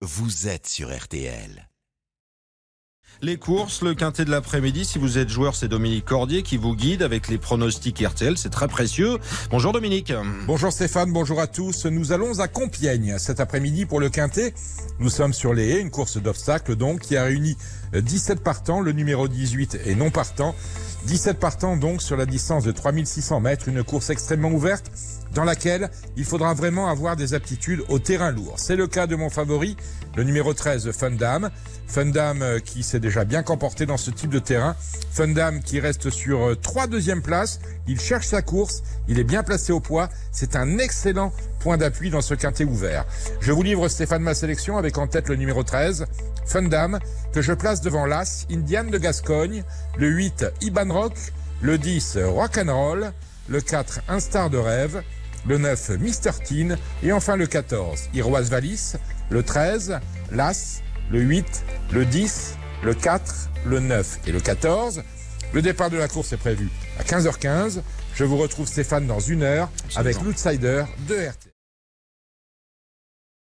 vous êtes sur RTL. Les courses, le quintet de l'après-midi. Si vous êtes joueur, c'est Dominique Cordier qui vous guide avec les pronostics RTL. C'est très précieux. Bonjour Dominique. Bonjour Stéphane, bonjour à tous. Nous allons à Compiègne cet après-midi pour le quintet. Nous sommes sur les haies, une course d'obstacles donc qui a réuni 17 partants, le numéro 18 est non partant. 17 partants donc sur la distance de 3600 mètres, une course extrêmement ouverte dans laquelle il faudra vraiment avoir des aptitudes au terrain lourd. C'est le cas de mon favori, le numéro 13, Fundam. Fundam euh, qui s'est déjà bien comporté dans ce type de terrain. Fundam qui reste sur euh, trois deuxième places. Il cherche sa course. Il est bien placé au poids. C'est un excellent point d'appui dans ce quintet ouvert. Je vous livre Stéphane ma sélection avec en tête le numéro 13, Fundam, que je place devant l'As, Indiane de Gascogne, le 8, Iban Rock, le 10, Rock'n'Roll, le 4, Un Star de rêve, le 9, Mr. Teen, et enfin le 14, Iroise Valis, le 13, l'As, le 8, le 10, le 4, le 9 et le 14. Le départ de la course est prévu à 15h15. Je vous retrouve Stéphane dans une heure avec l'outsider de RT.